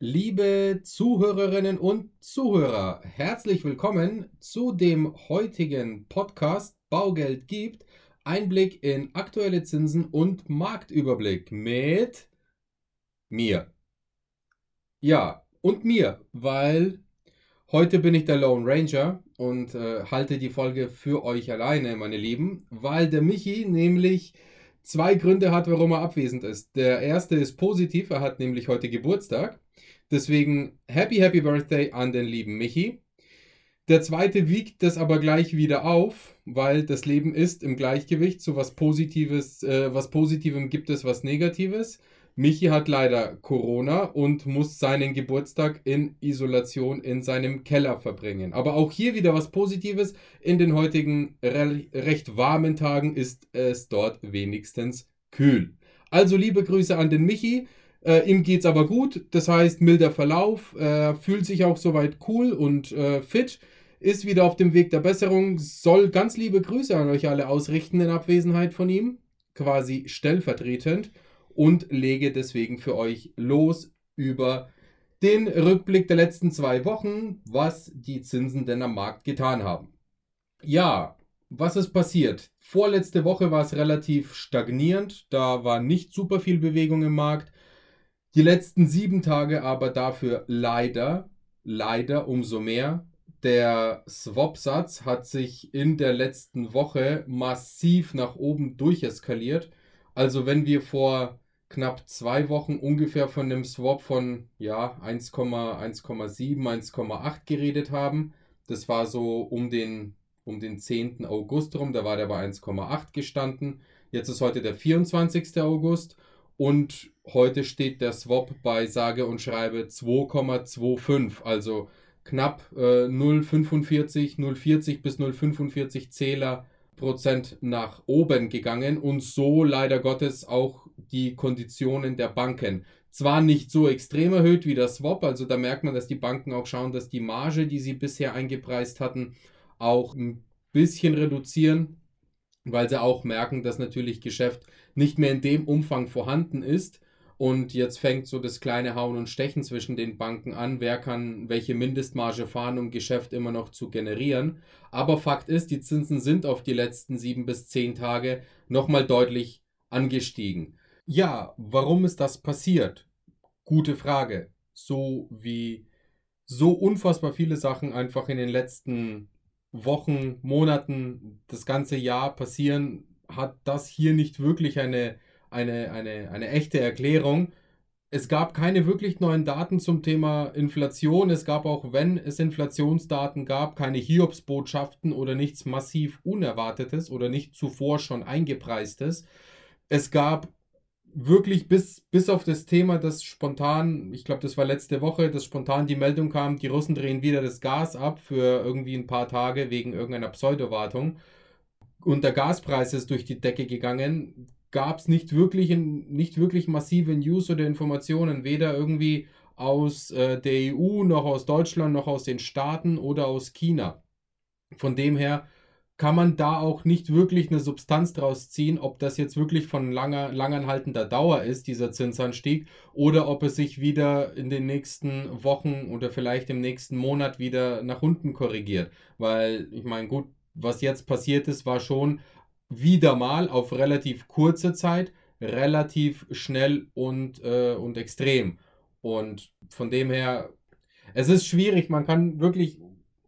Liebe Zuhörerinnen und Zuhörer, herzlich willkommen zu dem heutigen Podcast Baugeld gibt. Einblick in aktuelle Zinsen und Marktüberblick mit mir. Ja, und mir, weil heute bin ich der Lone Ranger und äh, halte die Folge für euch alleine, meine Lieben, weil der Michi nämlich zwei Gründe hat, warum er abwesend ist. Der erste ist positiv, er hat nämlich heute Geburtstag. Deswegen Happy Happy Birthday an den lieben Michi. Der zweite wiegt das aber gleich wieder auf, weil das Leben ist im Gleichgewicht. So was Positives, äh, was Positivem gibt es was Negatives. Michi hat leider Corona und muss seinen Geburtstag in Isolation in seinem Keller verbringen. Aber auch hier wieder was Positives. In den heutigen re recht warmen Tagen ist es dort wenigstens kühl. Also liebe Grüße an den Michi. Äh, ihm geht's aber gut, das heißt milder Verlauf, äh, fühlt sich auch soweit cool und äh, fit, ist wieder auf dem Weg der Besserung, soll ganz liebe Grüße an euch alle ausrichten in Abwesenheit von ihm, quasi stellvertretend und lege deswegen für euch los über den Rückblick der letzten zwei Wochen, was die Zinsen denn am Markt getan haben. Ja, was ist passiert? Vorletzte Woche war es relativ stagnierend, da war nicht super viel Bewegung im Markt. Die letzten sieben Tage aber dafür leider, leider umso mehr. Der Swap-Satz hat sich in der letzten Woche massiv nach oben durcheskaliert. Also wenn wir vor knapp zwei Wochen ungefähr von einem Swap von ja 1,7, 1,8 geredet haben. Das war so um den, um den 10. August rum, da war der bei 1,8 gestanden. Jetzt ist heute der 24. August und heute steht der Swap bei sage und schreibe 2,25, also knapp äh, 0,45, 0,40 bis 0,45 Zähler Prozent nach oben gegangen und so leider Gottes auch die Konditionen der Banken. Zwar nicht so extrem erhöht wie der Swap, also da merkt man, dass die Banken auch schauen, dass die Marge, die sie bisher eingepreist hatten, auch ein bisschen reduzieren, weil sie auch merken, dass natürlich Geschäft nicht mehr in dem Umfang vorhanden ist. Und jetzt fängt so das kleine Hauen und Stechen zwischen den Banken an. Wer kann welche Mindestmarge fahren, um Geschäft immer noch zu generieren? Aber Fakt ist, die Zinsen sind auf die letzten sieben bis zehn Tage nochmal deutlich angestiegen. Ja, warum ist das passiert? Gute Frage. So wie so unfassbar viele Sachen einfach in den letzten Wochen, Monaten, das ganze Jahr passieren, hat das hier nicht wirklich eine, eine, eine, eine echte Erklärung. Es gab keine wirklich neuen Daten zum Thema Inflation. Es gab auch, wenn es Inflationsdaten gab, keine Hiobsbotschaften oder nichts massiv Unerwartetes oder nicht zuvor schon eingepreistes. Es gab wirklich bis, bis auf das Thema, das spontan, ich glaube, das war letzte Woche, dass spontan die Meldung kam, die Russen drehen wieder das Gas ab für irgendwie ein paar Tage wegen irgendeiner Pseudowartung und der Gaspreis ist durch die Decke gegangen, gab es nicht wirklich, nicht wirklich massive News oder Informationen, weder irgendwie aus äh, der EU, noch aus Deutschland, noch aus den Staaten oder aus China. Von dem her kann man da auch nicht wirklich eine Substanz draus ziehen, ob das jetzt wirklich von langer, langanhaltender Dauer ist, dieser Zinsanstieg, oder ob es sich wieder in den nächsten Wochen oder vielleicht im nächsten Monat wieder nach unten korrigiert. Weil, ich meine, gut, was jetzt passiert ist, war schon wieder mal auf relativ kurze Zeit relativ schnell und, äh, und extrem. Und von dem her, es ist schwierig, man kann wirklich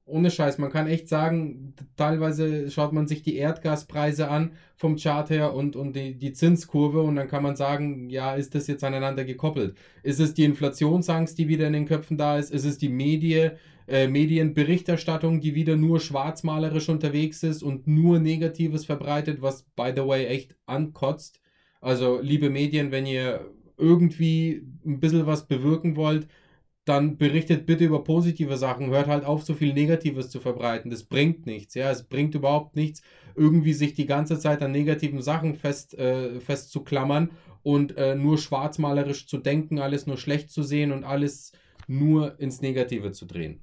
ohne Scheiß, man kann echt sagen, teilweise schaut man sich die Erdgaspreise an vom Chart her und, und die, die Zinskurve und dann kann man sagen, ja, ist das jetzt aneinander gekoppelt? Ist es die Inflationsangst, die wieder in den Köpfen da ist? Ist es die Medie, äh, Medienberichterstattung, die wieder nur schwarzmalerisch unterwegs ist und nur Negatives verbreitet, was, by the way, echt ankotzt? Also, liebe Medien, wenn ihr irgendwie ein bisschen was bewirken wollt, dann berichtet bitte über positive Sachen. Hört halt auf, so viel Negatives zu verbreiten. Das bringt nichts. Ja, es bringt überhaupt nichts, irgendwie sich die ganze Zeit an negativen Sachen fest, äh, festzuklammern und äh, nur schwarzmalerisch zu denken, alles nur schlecht zu sehen und alles nur ins Negative zu drehen.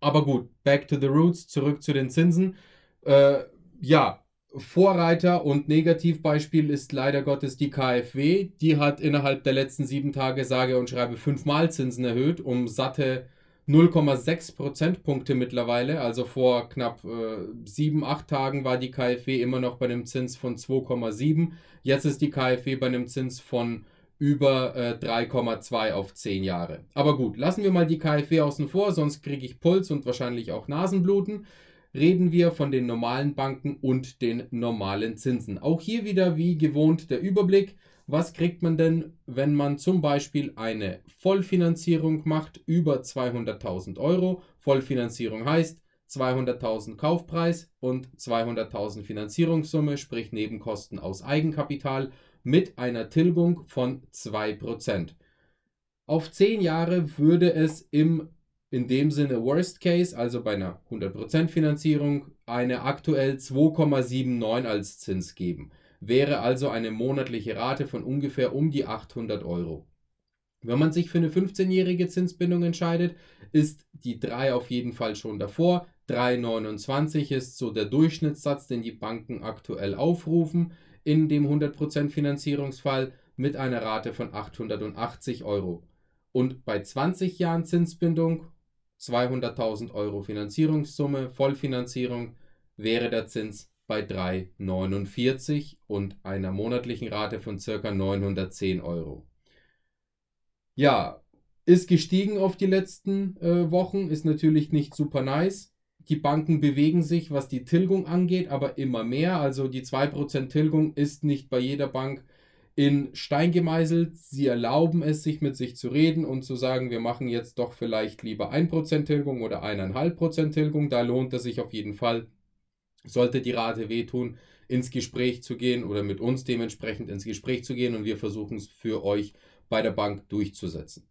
Aber gut, back to the roots, zurück zu den Zinsen. Äh, ja, Vorreiter und Negativbeispiel ist leider Gottes die KfW. Die hat innerhalb der letzten sieben Tage sage und schreibe fünfmal Zinsen erhöht, um satte 0,6 Prozentpunkte mittlerweile. Also vor knapp äh, sieben, acht Tagen war die KfW immer noch bei einem Zins von 2,7. Jetzt ist die KfW bei einem Zins von über äh, 3,2 auf 10 Jahre. Aber gut, lassen wir mal die KfW außen vor, sonst kriege ich Puls und wahrscheinlich auch Nasenbluten reden wir von den normalen Banken und den normalen Zinsen. Auch hier wieder wie gewohnt der Überblick. Was kriegt man denn, wenn man zum Beispiel eine Vollfinanzierung macht über 200.000 Euro? Vollfinanzierung heißt 200.000 Kaufpreis und 200.000 Finanzierungssumme, sprich Nebenkosten aus Eigenkapital mit einer Tilgung von 2%. Auf 10 Jahre würde es im in dem Sinne Worst Case, also bei einer 100% Finanzierung, eine aktuell 2,79 als Zins geben. Wäre also eine monatliche Rate von ungefähr um die 800 Euro. Wenn man sich für eine 15-jährige Zinsbindung entscheidet, ist die 3 auf jeden Fall schon davor. 3,29 ist so der Durchschnittssatz, den die Banken aktuell aufrufen in dem 100% Finanzierungsfall mit einer Rate von 880 Euro. Und bei 20 Jahren Zinsbindung 200.000 Euro Finanzierungssumme, Vollfinanzierung, wäre der Zins bei 3,49 und einer monatlichen Rate von ca. 910 Euro. Ja, ist gestiegen auf die letzten äh, Wochen, ist natürlich nicht super nice. Die Banken bewegen sich, was die Tilgung angeht, aber immer mehr. Also die 2% Tilgung ist nicht bei jeder Bank in Stein gemeißelt. Sie erlauben es, sich mit sich zu reden und zu sagen, wir machen jetzt doch vielleicht lieber 1% Tilgung oder 1,5% Tilgung. Da lohnt es sich auf jeden Fall, sollte die Rate wehtun, ins Gespräch zu gehen oder mit uns dementsprechend ins Gespräch zu gehen und wir versuchen es für euch bei der Bank durchzusetzen.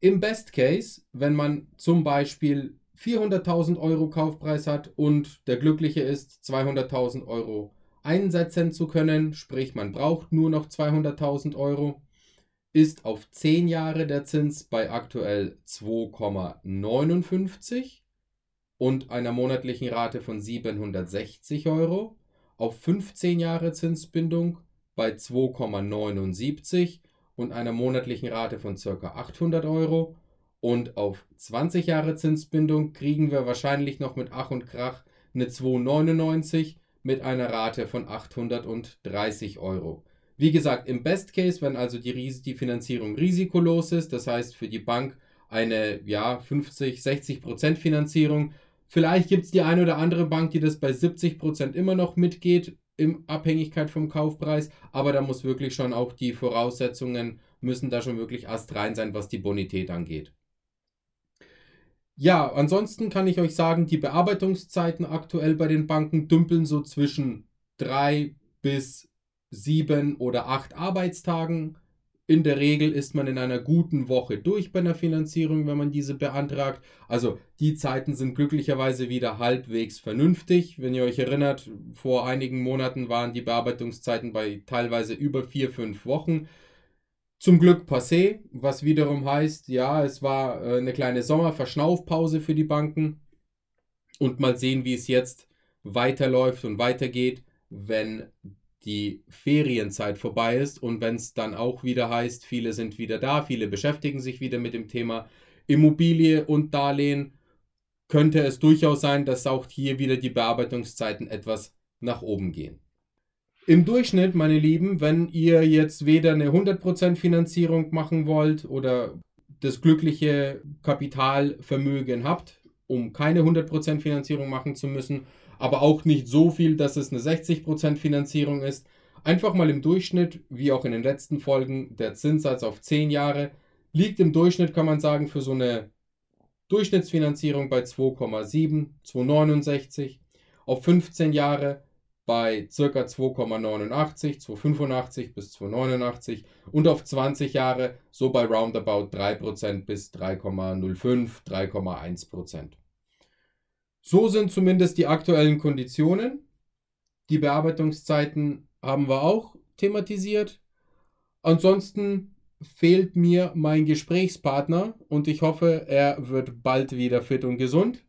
Im Best Case, wenn man zum Beispiel 400.000 Euro Kaufpreis hat und der Glückliche ist, 200.000 Euro einsetzen zu können, sprich man braucht nur noch 200.000 Euro, ist auf 10 Jahre der Zins bei aktuell 2,59 und einer monatlichen Rate von 760 Euro, auf 15 Jahre Zinsbindung bei 2,79 und einer monatlichen Rate von ca. 800 Euro. Und auf 20 Jahre Zinsbindung kriegen wir wahrscheinlich noch mit Ach und Krach eine 2,99 mit einer Rate von 830 Euro. Wie gesagt, im Best Case, wenn also die, die Finanzierung risikolos ist, das heißt für die Bank eine ja, 50, 60 Prozent Finanzierung. Vielleicht gibt es die eine oder andere Bank, die das bei 70 Prozent immer noch mitgeht, in Abhängigkeit vom Kaufpreis, aber da muss wirklich schon auch die Voraussetzungen, müssen da schon wirklich astrein sein, was die Bonität angeht. Ja, ansonsten kann ich euch sagen, die Bearbeitungszeiten aktuell bei den Banken dümpeln so zwischen drei bis sieben oder acht Arbeitstagen. In der Regel ist man in einer guten Woche durch bei einer Finanzierung, wenn man diese beantragt. Also die Zeiten sind glücklicherweise wieder halbwegs vernünftig. Wenn ihr euch erinnert, vor einigen Monaten waren die Bearbeitungszeiten bei teilweise über vier, fünf Wochen zum Glück passé, was wiederum heißt, ja, es war äh, eine kleine Sommerverschnaufpause für die Banken. Und mal sehen, wie es jetzt weiterläuft und weitergeht, wenn die Ferienzeit vorbei ist und wenn es dann auch wieder heißt, viele sind wieder da, viele beschäftigen sich wieder mit dem Thema Immobilie und Darlehen, könnte es durchaus sein, dass auch hier wieder die Bearbeitungszeiten etwas nach oben gehen. Im Durchschnitt, meine Lieben, wenn ihr jetzt weder eine 100% Finanzierung machen wollt oder das glückliche Kapitalvermögen habt, um keine 100% Finanzierung machen zu müssen, aber auch nicht so viel, dass es eine 60% Finanzierung ist, einfach mal im Durchschnitt, wie auch in den letzten Folgen, der Zinssatz auf 10 Jahre liegt im Durchschnitt, kann man sagen, für so eine Durchschnittsfinanzierung bei 2,7, 2,69, auf 15 Jahre bei ca. 2,89, 2,85 bis 2,89 und auf 20 Jahre so bei roundabout 3% bis 3,05, 3,1%. So sind zumindest die aktuellen Konditionen. Die Bearbeitungszeiten haben wir auch thematisiert. Ansonsten fehlt mir mein Gesprächspartner und ich hoffe, er wird bald wieder fit und gesund.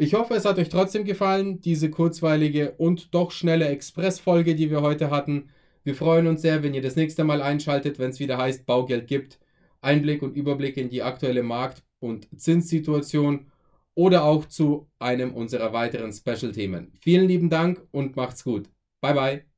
Ich hoffe, es hat euch trotzdem gefallen, diese kurzweilige und doch schnelle Expressfolge, die wir heute hatten. Wir freuen uns sehr, wenn ihr das nächste Mal einschaltet, wenn es wieder heißt Baugeld gibt. Einblick und Überblick in die aktuelle Markt- und Zinssituation oder auch zu einem unserer weiteren Special-Themen. Vielen lieben Dank und macht's gut. Bye bye.